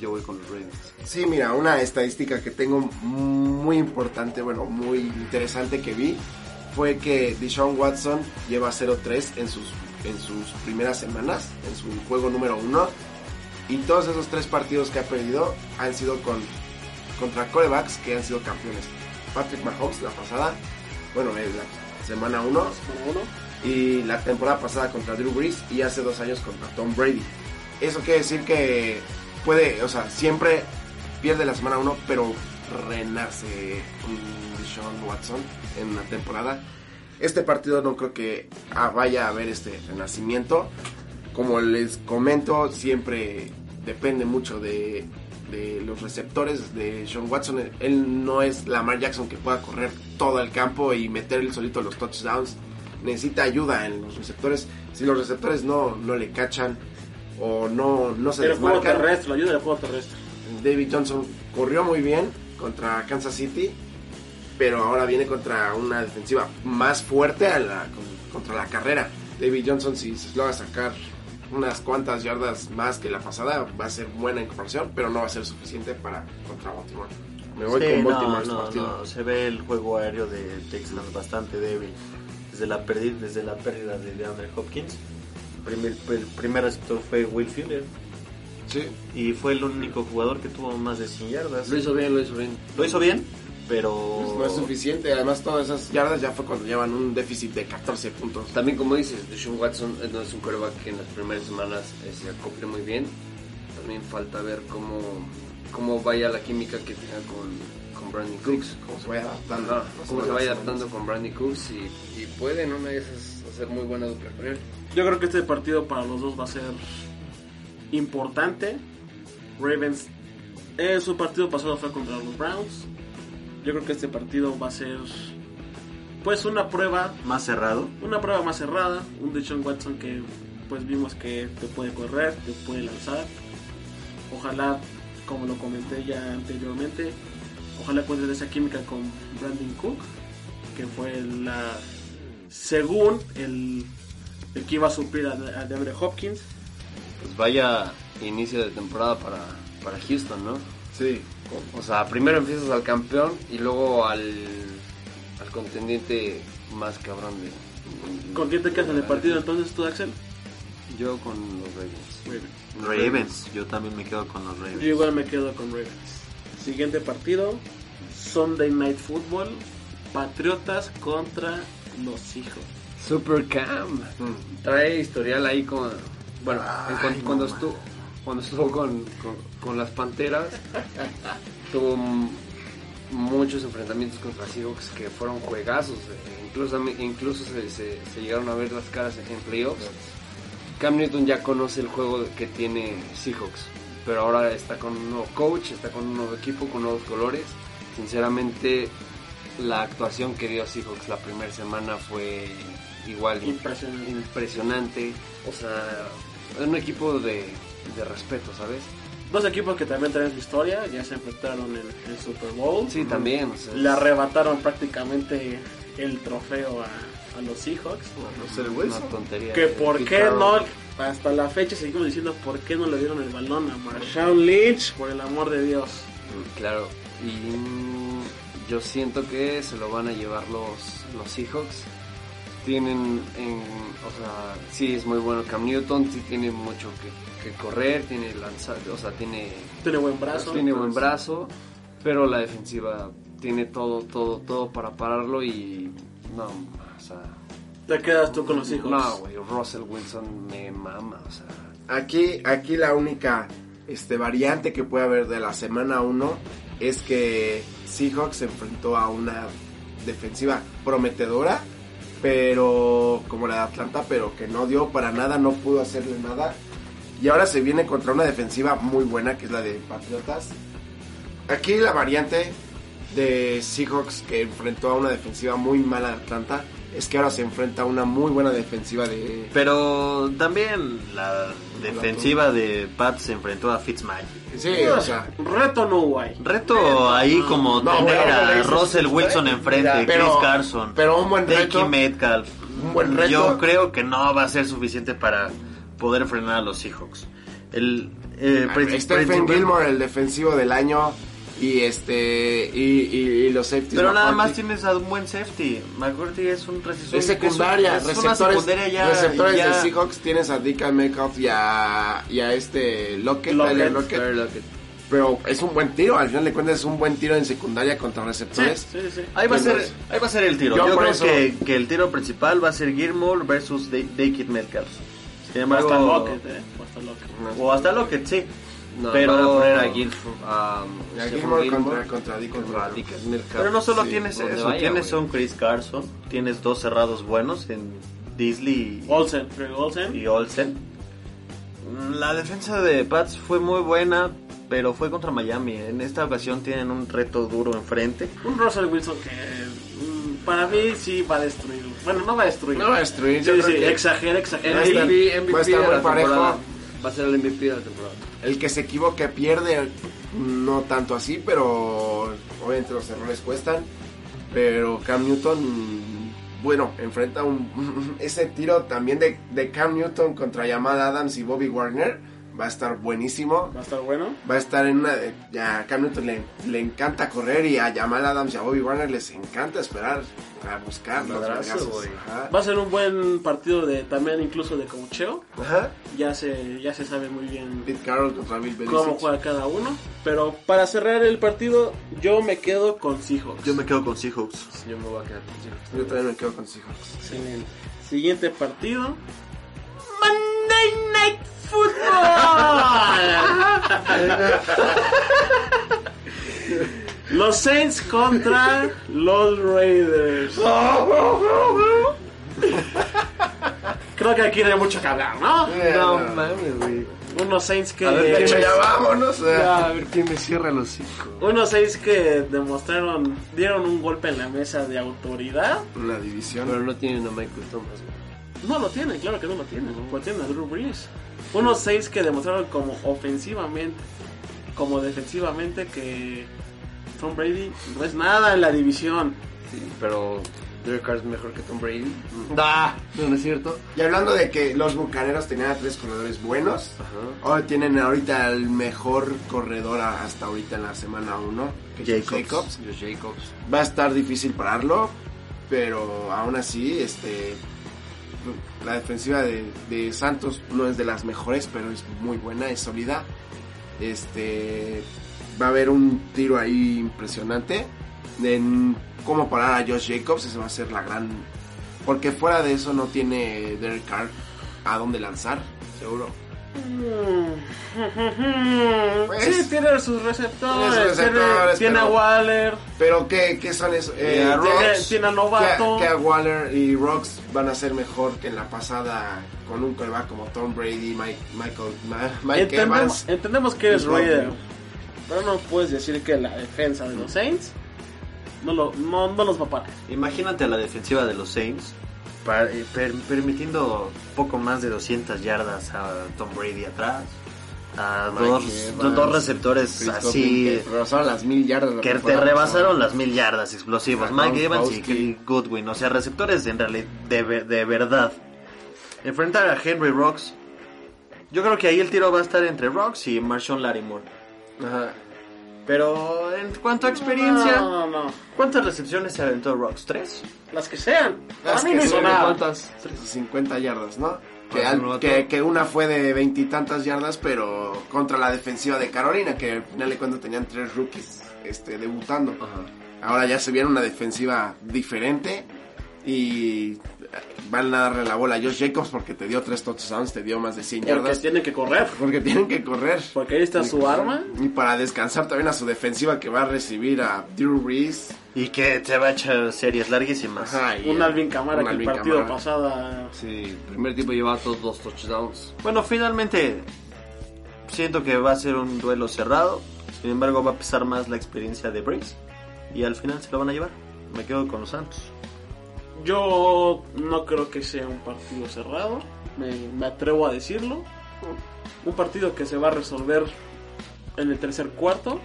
Yo voy con los Ravens. Sí, mira, una estadística que tengo muy importante, bueno, muy interesante que vi, fue que Deshaun Watson lleva 0-3 en sus, en sus primeras semanas, en su juego número 1, y todos esos tres partidos que ha perdido han sido con, contra corebacks que han sido campeones. Patrick Mahomes la pasada, bueno, en la semana 1, Número uno. y la temporada pasada contra Drew Brees y hace dos años contra Tom Brady. Eso quiere decir que puede, o sea, siempre pierde la semana 1, pero renace Deshaun Watson en la temporada. Este partido no creo que vaya a haber este renacimiento. Como les comento, siempre depende mucho de, los receptores de Sean Watson. Él- Él no es Lamar Jackson que pueda correr todo el campo y meter él solito los touchdowns. Necesita ayuda en los receptores. Si los receptores no, no le cachan o no, no se El juego terrestre, la ayuda del juego terrestre. David Johnson corrió muy bien contra Kansas City, pero ahora viene contra una defensiva más fuerte a la- con- contra la carrera. David Johnson, si se logra sacar unas cuantas yardas más que la pasada, va a ser buena en comparación, pero no va a ser suficiente para contra Baltimore. Me voy Sí, con no, Baltimore este no, partido. no, se ve el juego aéreo de Texans bastante débil. Desde la, perdi- desde la pérdida de DeAndre Hopkins, primer, el primer receptor fue Will Fuller Sí. y fue el único jugador que tuvo más de 100 yardas. Lo hizo bien, lo hizo bien. Lo hizo bien, pero Pues no es suficiente, además todas esas yardas ya fue cuando llevan un déficit de 14 puntos. También como dices, Deshaun Watson eh, no es un quarterback que en las primeras semanas eh, se acople muy bien. También falta ver cómo, cómo vaya la química que tenga con, con Brandon Cooks. Cómo se vaya adaptando. Cómo se vaya adaptando con Brandon Cooks y, y puede en una de esas hacer muy buena dupla con él. Yo creo que este partido para los dos va a ser importante. Ravens en su partido pasado fue contra los Browns. Yo creo que este partido va a ser pues una prueba, más cerrado. una prueba más cerrada, un Deshaun Watson que pues vimos que te puede correr, te puede lanzar. Ojalá, como lo comenté ya anteriormente, ojalá encuentres esa química con Brandon Cook, que fue la según el, el que iba a suplir a, a DeAndre Hopkins. Pues vaya inicio de temporada para, para Houston, ¿no? Sí. O sea, primero empiezas al campeón y luego al, al contendiente más cabrón de... ¿Con quién te quedas en el partido entonces tú, Axel? Yo con los Ravens. Ravens, yo también me quedo con los Ravens. Yo igual me quedo con Ravens. Siguiente partido, Sunday Night Football, Patriotas contra los Seahawks. Super Cam. Trae historial ahí con... Bueno, cuando, estuvo, cuando estuvo con, con, con las Panteras, tuvo muchos enfrentamientos contra Seahawks que fueron juegazos. eh, Incluso, incluso se, se- se llegaron a ver las caras en playoffs. Cam Newton ya conoce el juego que tiene Seahawks, pero ahora está con un nuevo coach, está con un nuevo equipo, con nuevos colores. Sinceramente, la actuación que dio Seahawks la primera semana fue igual Impresionante. impresionante. O sea, es un equipo de, de respeto, ¿sabes? Dos equipos que también traen su historia, ya se enfrentaron en el Super Bowl. Sí, también. O sea, Le arrebataron prácticamente el trofeo a, a los Seahawks. Russell es una Wilson. tontería. Que por qué no, hasta la fecha seguimos diciendo por qué no le dieron el balón a Marshawn Lynch, por el amor de Dios. Claro, y yo siento que se lo van a llevar los, los Seahawks. Tienen, en, o sea, sí es muy bueno Cam Newton, sí tiene mucho que, que correr, tiene lanzar, o sea, tiene, Tiene buen brazo. tiene buen brazo, pero la defensiva tiene todo, todo, todo para pararlo y no, o sea, Te quedas tú con los Seahawks. no, güey, Russell Wilson me mama, o sea, Aquí, aquí la única este, variante que puede haber de la semana 1 es que Seahawks se enfrentó a una defensiva prometedora, pero como la de Atlanta, pero que no dio para nada, no pudo hacerle nada. Y ahora se viene contra una defensiva muy buena, que es la de Patriotas. Aquí la variante de Seahawks que enfrentó a una defensiva muy mala de Atlanta es que ahora se enfrenta a una muy buena defensiva de... Pero también la defensiva de Pat se enfrentó a Fitzmagic. Sí, o sea... Reto no hay. Reto ahí como No, tener bueno, a Russell Wilson enfrente, Mira, pero- Chris Carson, pero un buen reto. Metcalf. Un buen reto. Yo creo que no va a ser suficiente para poder frenar a los Seahawks. El eh, Stephen Gilmore, el defensivo del año, y este y, y- y los safeties. Pero nada más tienes a un buen safety. McCourty es un Es secundaria, es, es una receptores, secundaria ya, receptores ya- de Seahawks tienes a Deacon Metcalf y a, y a este Lockett, Lockett. Tyler Lockett. Tyler Lockett. pero es un buen tiro, al final de cuentas es un buen tiro en secundaria contra receptores. sí, sí. Ahí va, a ser, ahí va a ser el tiro. yo Yo, por creo eso- que, que el tiro principal va a ser Gilmore versus Dake Metcalf. Sin embargo, Hasta Lockett, eh. Hasta Lockett. o hasta Lockett, sí. No, Pero- van a poner a Gilford, a, A Stephen Gilmore Gilmore contra- Metcalf. Pero no solo Sí, tienes eso, vaya, tienes a un Chris Carson, tienes dos cerrados buenos en Disley y- Olsen, Olsen. y Olsen. La defensa de Pats fue muy buena, pero fue contra Miami. En esta ocasión tienen un reto duro enfrente. Un Russell Wilson que mm, para mí sí va a destruir. Bueno, no va a destruir. No va a destruir, Sí, sí, exagera, exagera. MVP, MVP va a estar muy parejo. Va a ser el MVP de la temporada. El que se equivoque pierde, no tanto así, pero obviamente los errores cuestan. Pero Cam Newton, bueno, enfrenta un, ese tiro también de, de Cam Newton contra Jamal Adams y Bobby Warner. Va a estar buenísimo. Va a estar bueno. Va a estar en una... de- Ya a Cam Newton le, le encanta correr y a Jamal Adams y a Bobby Warner les encanta esperar a buscar los Madrazo, vergazos. güey. Ajá. Va a ser un buen partido de también incluso de coacheo. Ajá. Ya se, ya se sabe muy bien Pete Carroll contra Bill Belichick. cómo juega cada uno. Pero para cerrar el partido, yo me quedo con Seahawks. Yo me quedo con Seahawks. Yo me voy a quedar con Seahawks. Yo también me quedo con Seahawks. Excelente. Siguiente partido. Monday Night Football. Los Saints contra los Raiders. Creo que aquí no hay mucho que hablar, ¿no? No mames, güey. Unos Saints que A ver, De hecho, ya vámonos. Ya, a ver quién me cierra los cinco. unos Saints que demostraron dieron un golpe en la mesa de autoridad. Una división. Pero no tienen a Michael Thomas, güey. No lo tienen, claro que no lo tienen. Pues tienen a Drew Brees. Unos Saints que demostraron como ofensivamente, como defensivamente que Tom Brady no es nada en la división. Sí, pero Derek Carr es mejor que Tom Brady. Da, no, no es cierto. Y hablando de que los bucaneros tenían a tres corredores buenos, hoy tienen ahorita el mejor corredor a- hasta ahorita en la semana 1, que es Jacobs. Jacobs. Va a estar difícil pararlo, pero aún así, este, la defensiva de, de Santos no es de las mejores, pero es muy buena, es sólida. Este, va a haber un tiro ahí impresionante en cómo parar a Josh Jacobs, esa va a ser la gran... Porque fuera de eso no tiene Derek Carr a dónde lanzar, seguro. Pues, sí, tiene sus receptores. tiene sus receptores, tiene, tiene a Waller. Pero ¿qué, qué son esos? Eh, Tiene- Rocks, tiene a Novato. Que, que a Waller y Rocks van a ser mejor que en la pasada con un coreback como Tom Brady, Mike, Michael, Ma- Mike Entendemos, Evans. entendemos que Godwin. Raider. Pero no puedes decir que la defensa de los Saints no, lo, no, no los va a parar. Imagínate a la defensiva de los Saints eh, per- permitiendo poco más de 200 yardas a Tom Brady atrás. A Mike dos, Evans, dos receptores Chris así que rebasaron las mil yardas. la que te rebasaron las mil yardas explosivos. Ah, Mike Evans y Goodwin, o sea, receptores en realidad de, de verdad. Enfrentar a Henry Rocks. Yo creo que ahí el tiro va a estar entre Rocks y Marshawn Lattimore. Ajá. Pero en cuanto a experiencia, No, no, no. ¿cuántas recepciones se aventó Rocks? ¿Tres? Las que sean. Las a mí que sean. ¿Cuántas? 50 yardas, ¿no? Que, al- no, que, otro. que una fue de veintitantas yardas, pero contra la defensiva de Carolina, que al final de cuentas tenían tres rookies este, debutando. Ajá. Ahora ya se viene una defensiva diferente y van a darle la bola a Josh Jacobs porque te dio tres touchdowns, te dio más de 100 Porque yardas. tienen que correr. Porque tienen que correr. Porque ahí está su arma. Y para descansar también a su defensiva que va a recibir a Drew Brees. Y que te va a echar series larguísimas. Ajá, y Un Alvin Camara un que el Alvin partido Kamara. pasado. Sí, el primer tiempo llevaba todos dos touchdowns. Bueno, finalmente siento que va a ser un duelo cerrado. Sin embargo, va a pesar más la experiencia de Breeze. Y al final se lo van a llevar. Me quedo con los Santos. Yo no creo que sea un partido cerrado. Me, me atrevo a decirlo. Un partido que se va a resolver en el tercer cuarto.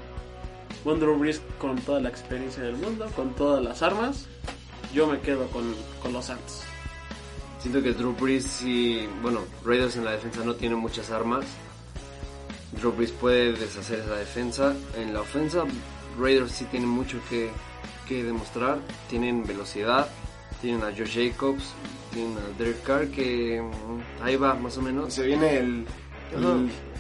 Con Drew Brees con toda la experiencia del mundo, con todas las armas. Yo me quedo con, con los Santos. Siento que Drew Brees sí, bueno, Raiders en la defensa no tiene muchas armas. Drew Brees puede deshacer esa defensa. En la ofensa, Raiders sí tienen mucho que, que demostrar. Tienen velocidad, tienen a Josh Jacobs, tienen a Derek Carr que mm, ahí va más o menos. Se viene el, el, Ajá.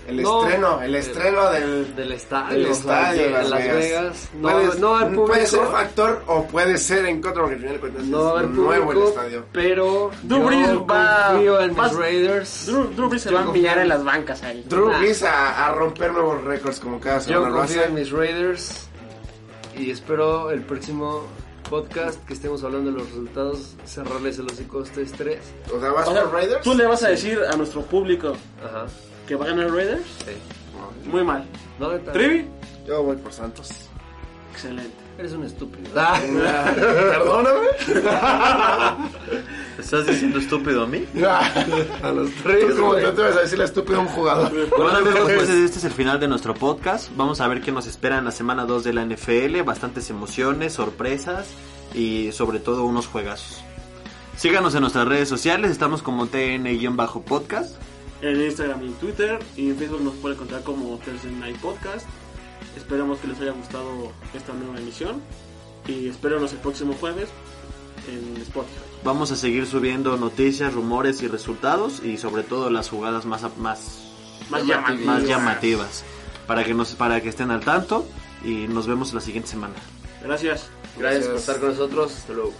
el No, estreno, el estreno del, Del estadio, del o sea, estadio de de Las, Las Vegas. Vegas. No, Puede- no va a haber público. Puede ser factor o puede ser en contra porque al final de cuentas No va a es haber nuevo el estadio. pero Drew yo Brees va- confío en mis Raiders. Drew, Drew Brees se Yo va a pillar en- las bancas ahí. Drew Nah. Brees a, a romper nuevos récords como cada Yo semana lo confío en mis Raiders y espero el próximo podcast que estemos hablando de los resultados cerrarles el hocico a ustedes tres. O sea, ¿vas O sea, por Raiders? tú le vas a decir a nuestro público Ajá. que va a ganar Raiders. Sí. Muy mal. ¿Dónde está? Trivi, Yo voy por Santos. excelente. Eres un estúpido. Perdóname. ¿Estás diciendo estúpido a mí? A los tres, ¿Tú cómo te atreves a decirle estúpido a un jugador? Bueno amigos, pues este es el final de nuestro podcast. Vamos a ver qué nos espera en la semana 2 de la NFL. Bastantes emociones, sorpresas y sobre todo unos juegazos. Síganos en nuestras redes sociales, estamos como TN-podcast. En Instagram y en Twitter. Y en Facebook nos puede encontrar como Thursday Night Podcast. Esperamos que les haya gustado esta nueva emisión. Y espérenos el próximo jueves en Spotify. Vamos a seguir subiendo noticias, rumores y resultados y sobre todo las jugadas más, más, Más Llamativas. llamativas. más llamativas para que, nos, para que estén al tanto y nos vemos la siguiente semana. Gracias. Gracias por estar con nosotros. Hasta luego.